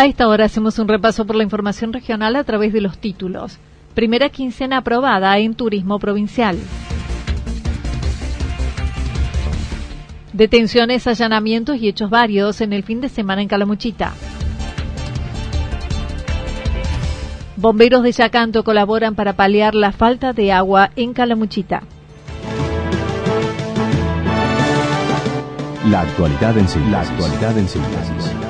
A esta hora hacemos un repaso por la información regional a través de los títulos. Primera quincena aprobada en Turismo Provincial. Detenciones, allanamientos y hechos varios en el fin de semana en Calamuchita. Bomberos de Yacanto colaboran para paliar la falta de agua en Calamuchita. La actualidad en síntesis. La actualidad en síntesis.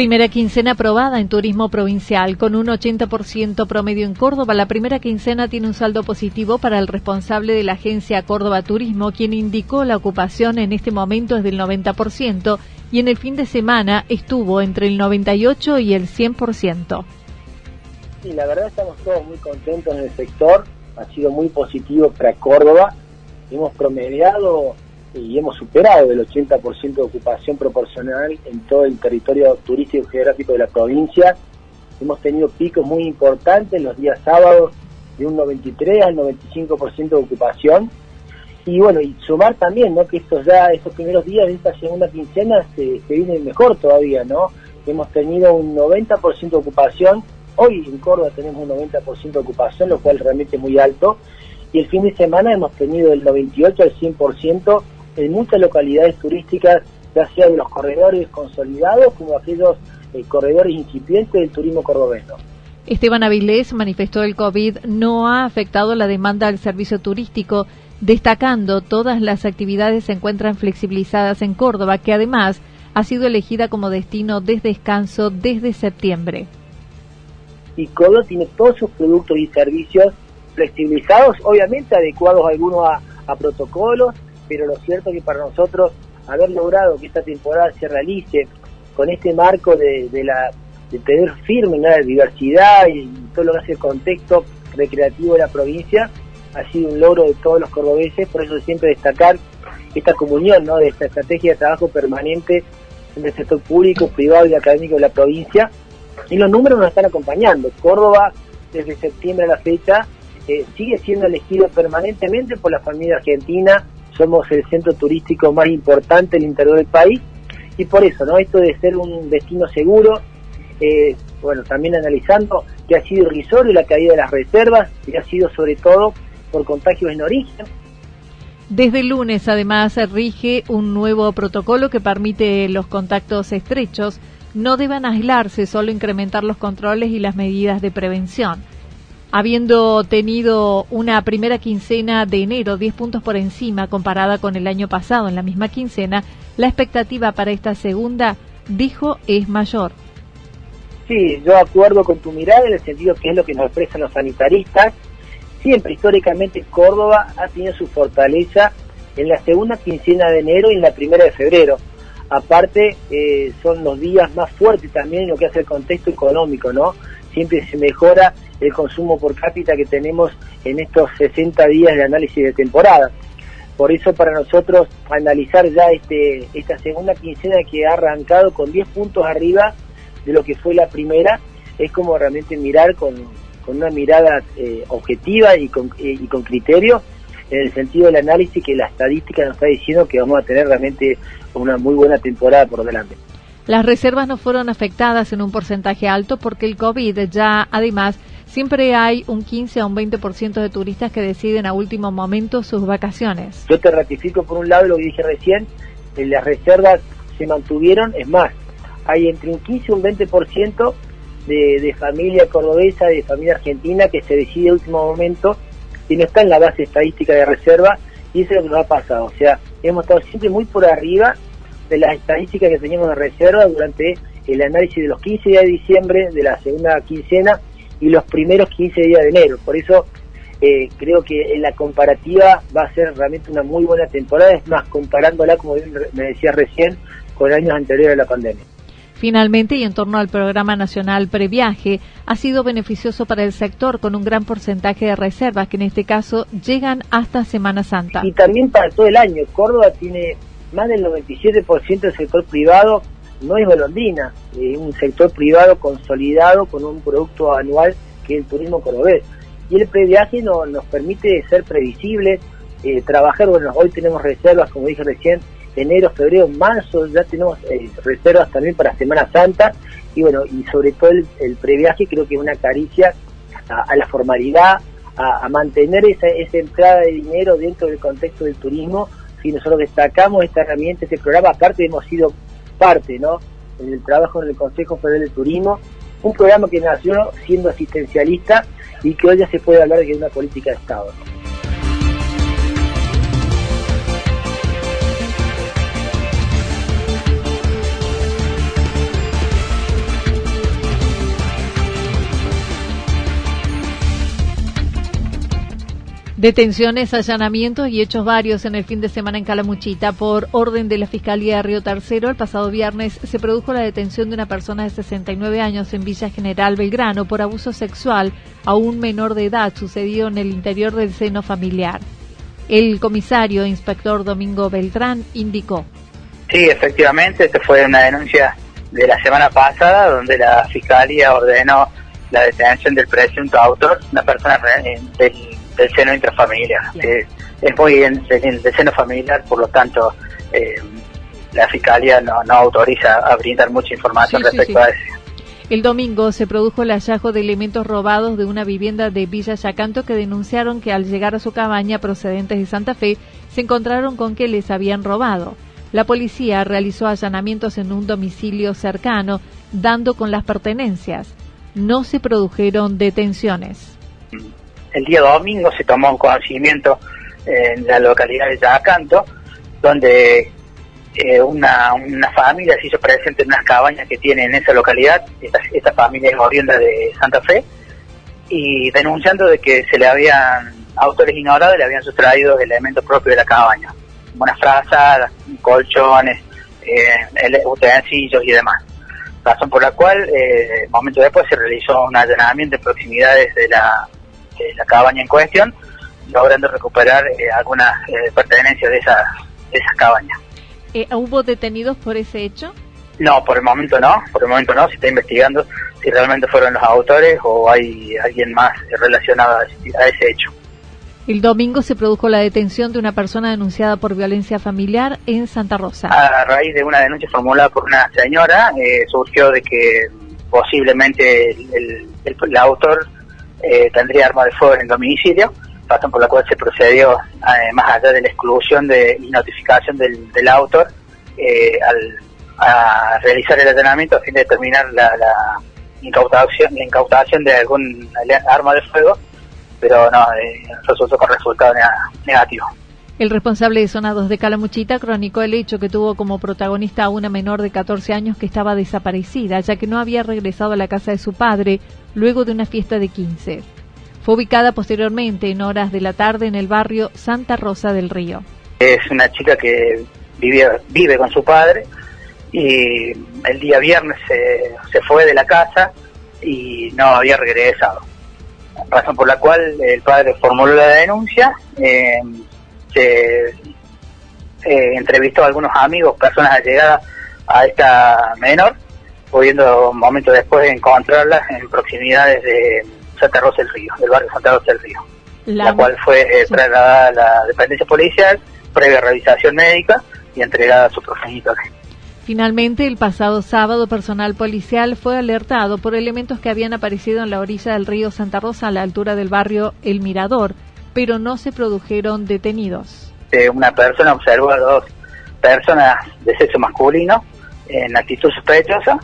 Primera quincena aprobada en turismo provincial con un 80% promedio en Córdoba. La primera quincena tiene un saldo positivo para el responsable de la agencia Córdoba Turismo, quien indicó la ocupación en este momento es del 90% y en el fin de semana estuvo entre el 98 y el 100%. Sí, la verdad estamos todos muy contentos en el sector. Ha sido muy positivo para Córdoba. Hemos promediado y hemos superado el 80% de ocupación proporcional en todo el territorio turístico y geográfico de la provincia. Hemos tenido picos muy importantes los días sábados de un 93 al 95% de ocupación. Y bueno, y sumar también, ¿no? Que estos ya, estos primeros días de esta segunda quincena se, se vienen mejor todavía, ¿no? Hemos tenido un 90% de ocupación. Hoy en Córdoba tenemos un 90% de ocupación, lo cual realmente es muy alto. Y el fin de semana hemos tenido del 98 al 100% en muchas localidades turísticas, ya sea de los corredores consolidados como aquellos eh, corredores incipientes del turismo cordobeno. Esteban Avilés manifestó el COVID no ha afectado la demanda del servicio turístico, destacando todas las actividades se encuentran flexibilizadas en Córdoba, que además ha sido elegida como destino de descanso desde septiembre. Y Córdoba tiene todos sus productos y servicios flexibilizados, obviamente adecuados algunos a, a protocolos, pero lo cierto es que para nosotros haber logrado que esta temporada se realice con este marco de, la de tener firme la diversidad y, todo lo que hace el contexto recreativo de la provincia ha sido un logro de todos los cordobeses, por eso siempre destacar esta comunión ¿no? de esta estrategia de trabajo permanente entre el sector público, privado y académico de la provincia. Y los números nos están acompañando. Córdoba, desde septiembre a la fecha, eh, sigue siendo elegido permanentemente por la familia argentina somos el centro turístico más importante del interior del país y por eso, ¿no? Esto de ser un destino seguro, eh, bueno, también analizando que ha sido irrisorio la caída de las reservas y ha sido sobre todo por contagios en origen. Desde el lunes, además, rige un nuevo protocolo que permite los contactos estrechos no deban aislarse, solo incrementar los controles y las medidas de prevención. Habiendo tenido una primera quincena de enero 10 puntos por encima comparada con el año pasado en la misma quincena, la expectativa para esta segunda, dijo, es mayor. Sí, yo acuerdo con tu mirada en el sentido que es lo que nos expresan los sanitaristas. Siempre históricamente Córdoba ha tenido su fortaleza en la segunda quincena de enero y en la primera de febrero. Aparte, eh, son los días más fuertes también en lo que hace el contexto económico, ¿no? Siempre se mejora el consumo por cápita que tenemos en estos 60 días de análisis de temporada. Por eso para nosotros analizar ya este, esta segunda quincena que ha arrancado con 10 puntos arriba de lo que fue la primera, es como realmente mirar con, una mirada eh, objetiva y con, y con criterio en el sentido del análisis que la estadística nos está diciendo que vamos a tener realmente una muy buena temporada por delante. Las reservas no fueron afectadas en un porcentaje alto porque el COVID ya además siempre hay un 15 a un 20% de turistas que deciden a último momento sus vacaciones. Yo te ratifico por un lado lo que dije recién, las reservas se mantuvieron, es más, hay entre un 15 y un 20% de, de familia cordobesa, de familia argentina que se decide a último momento y no está en la base estadística de reserva y eso es lo que nos ha pasado. O sea, hemos estado siempre muy por arriba de las estadísticas que teníamos de reserva durante el análisis de los 15 días de diciembre, de la segunda quincena y los primeros 15 días de enero. Por eso eh, creo que en la comparativa va a ser realmente una muy buena temporada, es más, comparándola, como me decía recién, con años anteriores a la pandemia. Finalmente, y en torno al programa nacional Previaje, ha sido beneficioso para el sector con un gran porcentaje de reservas que en este caso llegan hasta Semana Santa. Y también para todo el año. Córdoba tiene más del 97% del sector privado, no es golondina, es un sector privado consolidado con un producto anual que es el turismo cordobés. Y el previaje no, nos permite ser previsibles, eh, trabajar, bueno, hoy tenemos reservas, como dije recién, enero, febrero, marzo, ya tenemos eh, reservas también para Semana Santa y bueno, y sobre todo el, previaje creo que es una caricia a, la formalidad, a, mantener esa, esa entrada de dinero dentro del contexto del turismo. Si nosotros destacamos esta herramienta, este programa, aparte hemos sido parte, ¿no? En el trabajo en el Consejo Federal de Turismo, un programa que nació siendo asistencialista y que hoy ya se puede hablar de que es una política de Estado. Detenciones, allanamientos y hechos varios en el fin de semana en Calamuchita. Por orden de la Fiscalía de Río Tercero, el pasado viernes se produjo la detención de una persona de 69 años en Villa General Belgrano por abuso sexual a un menor de edad sucedido en el interior del seno familiar. El comisario inspector Domingo Beltrán indicó. Sí, efectivamente, esta fue una denuncia de la semana pasada donde la Fiscalía ordenó la detención del presunto autor, una persona del del seno intrafamiliar. Eh, es muy en, el seno familiar, por lo tanto, eh, la Fiscalía no, autoriza a brindar mucha información respecto a eso. El domingo se produjo el hallazgo de elementos robados de una vivienda de Villa Yacanto que denunciaron que al llegar a su cabaña procedentes de Santa Fe se encontraron con que les habían robado. La policía realizó allanamientos en un domicilio cercano, dando con las pertenencias. No se produjeron detenciones el día domingo se tomó un conocimiento en la localidad de Yacanto, donde eh, una, una familia se hizo presente en unas cabañas que tiene en esa localidad, esta, familia es oriunda de Santa Fe, y denunciando de que se le habían, autores ignorados le habían sustraído elementos propios de la cabaña, unas frazadas, colchones, eh, utensilios y demás. Razón por la cual, eh, momento después se realizó un allanamiento en proximidades de la la cabaña en cuestión, logrando recuperar eh, algunas eh, pertenencias de esa, de esa cabaña. Eh, ¿Hubo detenidos por ese hecho? No, por el momento no, por el momento no, se está investigando si realmente fueron los autores o hay alguien más relacionado a ese hecho. El domingo se produjo la detención de una persona denunciada por violencia familiar en Santa Rosa. A raíz de una denuncia formulada por una señora, surgió de que posiblemente el, el, autor eh, tendría arma de fuego en el domicilio, razón por la cual se procedió, eh, más allá de la exclusión de, y notificación del, autor, eh, al, a realizar el allanamiento a fin de determinar la, incautación, la incautación de algún arma de fuego, pero no, resultó con resultado negativo. El responsable de 2 de Calamuchita cronicó el hecho que tuvo como protagonista a una menor de 14 años que estaba desaparecida, ya que no había regresado a la casa de su padre luego de una fiesta de 15. Fue ubicada posteriormente en horas de la tarde en el barrio Santa Rosa del Río. Es una chica que vive, vive con su padre y el día viernes se, se fue de la casa y no había regresado. Razón por la cual el padre formuló la denuncia. Eh, se eh, entrevistó a algunos amigos, personas allegadas a esta menor, pudiendo un momento después encontrarla en proximidades de Santa Rosa del Río, del barrio Santa Rosa del Río, la, cual fue eh, trasladada a la dependencia policial, previa revisación médica y entregada a su progenitor. Finalmente, el pasado sábado, personal policial fue alertado por elementos que habían aparecido en la orilla del río Santa Rosa a la altura del barrio El Mirador, pero no se produjeron detenidos. Eh, una persona observó a dos personas de sexo masculino en actitud sospechosa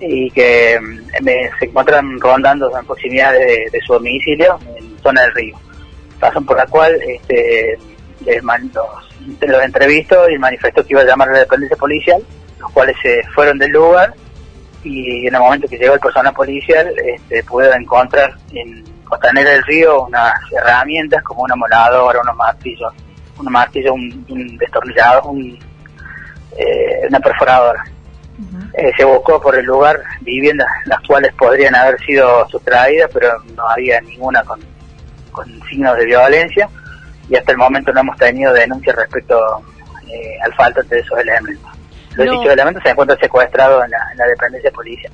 y que mm, se encuentran rondando en proximidad de, su domicilio en zona del río. Razón por la cual este, los, los entrevistó y manifestó que iba a llamar a la dependencia policial, los cuales se fueron del lugar y en el momento que llegó el personal policial este, pudieron encontrar en costanera del río unas herramientas como una moladora, unos martillos, un martillo, un, destornillador, un, eh, una perforadora. Eh, se buscó por el lugar viviendas las cuales podrían haber sido sustraídas, pero no había ninguna con, signos de violencia y hasta el momento no hemos tenido denuncias respecto eh, al falta de esos elementos. Los dichos elementos se encuentran secuestrados en la, en la dependencia policial.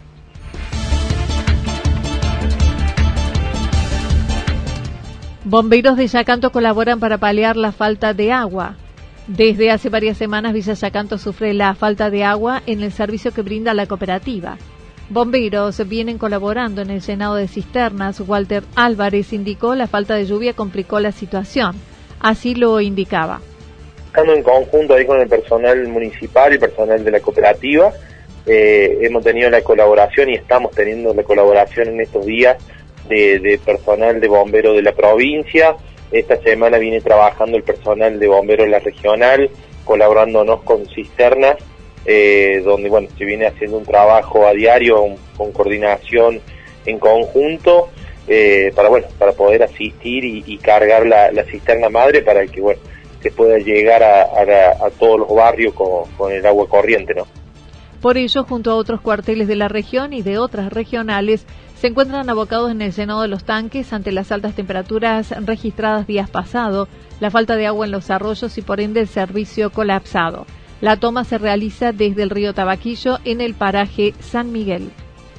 Bomberos de Yacanto colaboran para paliar la falta de agua. Desde hace varias semanas Villa Yacanto sufre la falta de agua en el servicio que brinda la cooperativa. Bomberos vienen colaborando en el llenado de cisternas. Walter Álvarez indicó la falta de lluvia complicó la situación. Así lo indicaba. Estamos en conjunto ahí con el personal municipal y personal de la cooperativa. Eh, hemos tenido la colaboración y estamos teniendo la colaboración en estos días de, personal de bomberos de la provincia. Esta semana viene trabajando el personal de bomberos de la regional, colaborándonos con cisternas, eh, donde bueno se viene haciendo un trabajo a diario con coordinación en conjunto eh, para bueno para poder asistir y, cargar la, cisterna madre para que bueno se pueda llegar a, todos los barrios con, con el agua corriente, ¿no? Por ello, junto a otros cuarteles de la región y de otras regionales, se encuentran abocados en el llenado de los tanques ante las altas temperaturas registradas días pasados, la falta de agua en los arroyos y por ende el servicio colapsado. La toma se realiza desde el río Tabaquillo en el paraje San Miguel.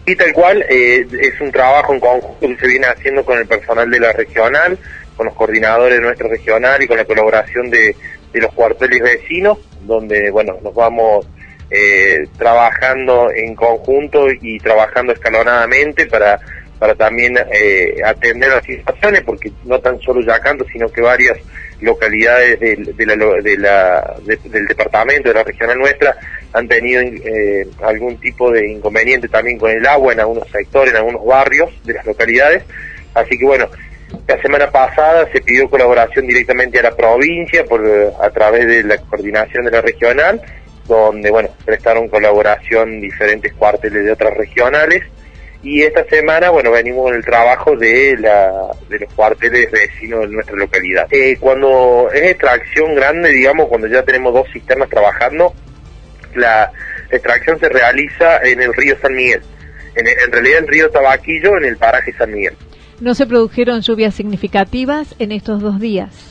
Y tal cual, eh, es un trabajo en conjunto que se viene haciendo con el personal de la regional, con los coordinadores de nuestra regional y con la colaboración de, de los cuarteles vecinos, donde bueno nos vamos eh, trabajando en conjunto y trabajando escalonadamente para, para también eh, atender las situaciones, porque no tan solo Yacanto, sino que varias localidades del departamento, de la regional nuestra, han tenido eh, algún tipo de inconveniente también con el agua en algunos sectores, en algunos barrios de las localidades. Así que bueno, la semana pasada se pidió colaboración directamente a la provincia por, a través de la coordinación de la regional donde bueno prestaron colaboración diferentes cuarteles de otras regionales. Y esta semana bueno venimos con el trabajo de la de los cuarteles vecinos de nuestra localidad. Eh, cuando es extracción grande digamos cuando ya tenemos dos cisternas trabajando la extracción se realiza en el río San Miguel. En, en realidad el río Tabaquillo en el paraje San Miguel. No se produjeron lluvias significativas en estos dos días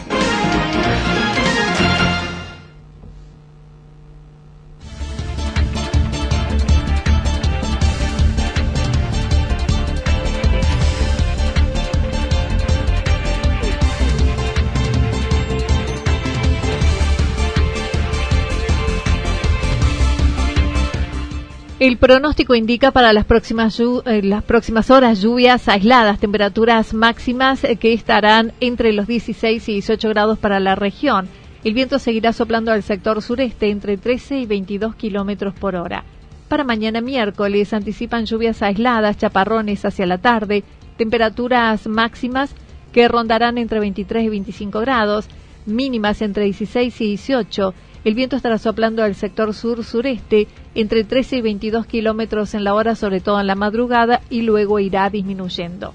El pronóstico indica para las próximas, eh, las próximas horas lluvias aisladas, temperaturas máximas eh, que estarán entre los 16 y 18 grados para la región. El viento seguirá soplando al sector sureste entre 13 y 22 kilómetros por hora. Para mañana miércoles anticipan lluvias aisladas, chaparrones hacia la tarde, temperaturas máximas que rondarán entre 23 y 25 grados, mínimas entre 16 y 18 el viento estará soplando al sector sur-sureste entre 13 y 22 kilómetros en la hora, sobre todo en la madrugada, y luego irá disminuyendo.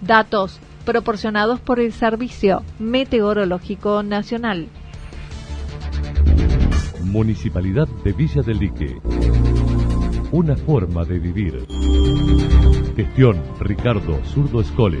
Datos proporcionados por el Servicio Meteorológico Nacional. Municipalidad de Villa del Lique. Una forma de vivir. Gestión Ricardo Zurdo Escole.